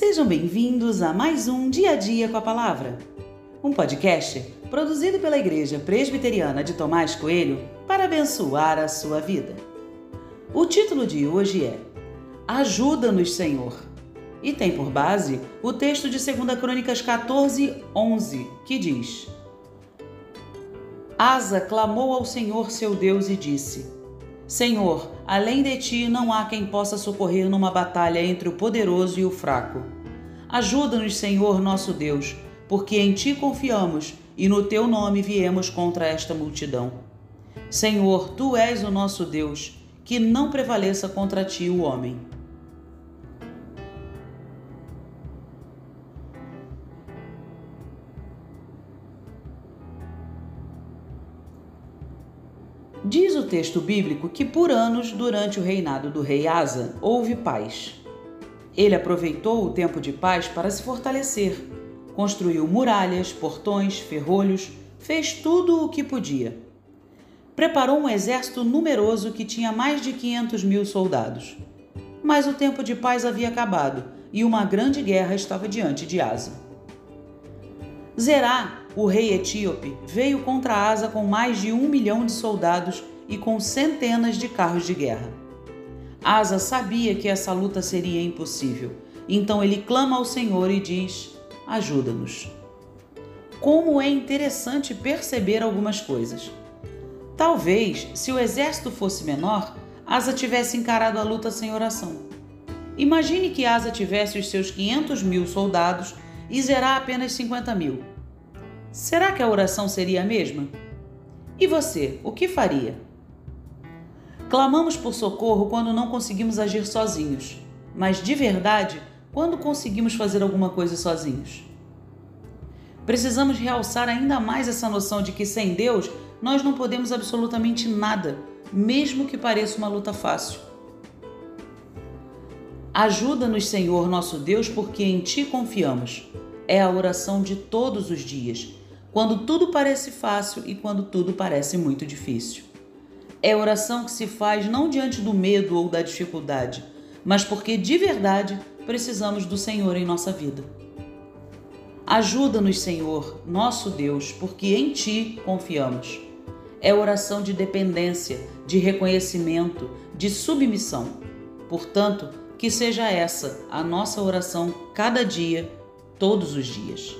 Sejam bem-vindos a mais um Dia a Dia com a Palavra, um podcast produzido pela Igreja Presbiteriana de Tomás Coelho para abençoar a sua vida. O título de hoje é Ajuda-nos, Senhor, e tem por base o texto de 2 Crônicas 14, 11, que diz: Asa clamou ao Senhor seu Deus e disse: Senhor, além de ti não há quem possa socorrer numa batalha entre o poderoso e o fraco. Ajuda-nos, Senhor nosso Deus, porque em ti confiamos e no teu nome viemos contra esta multidão. Senhor, tu és o nosso Deus, que não prevaleça contra ti o homem. Diz o texto bíblico que por anos, durante o reinado do rei Asa, houve paz. Ele aproveitou o tempo de paz para se fortalecer. Construiu muralhas, portões, ferrolhos, fez tudo o que podia. Preparou um exército numeroso que tinha mais de 500 mil soldados. Mas o tempo de paz havia acabado e uma grande guerra estava diante de Asa. Zerá o rei etíope veio contra Asa com mais de um milhão de soldados e com centenas de carros de guerra. Asa sabia que essa luta seria impossível, então ele clama ao Senhor e diz: Ajuda-nos. Como é interessante perceber algumas coisas. Talvez, se o exército fosse menor, Asa tivesse encarado a luta sem oração. Imagine que Asa tivesse os seus 500 mil soldados e Zerá apenas 50 mil. Será que a oração seria a mesma? E você, o que faria? Clamamos por socorro quando não conseguimos agir sozinhos, mas de verdade, quando conseguimos fazer alguma coisa sozinhos? Precisamos realçar ainda mais essa noção de que sem Deus nós não podemos absolutamente nada, mesmo que pareça uma luta fácil. Ajuda-nos, Senhor nosso Deus, porque em Ti confiamos. É a oração de todos os dias quando tudo parece fácil e quando tudo parece muito difícil. É oração que se faz não diante do medo ou da dificuldade, mas porque de verdade precisamos do Senhor em nossa vida. Ajuda-nos, Senhor, nosso Deus, porque em Ti confiamos. É oração de dependência, de reconhecimento, de submissão. Portanto, que seja essa a nossa oração cada dia, todos os dias.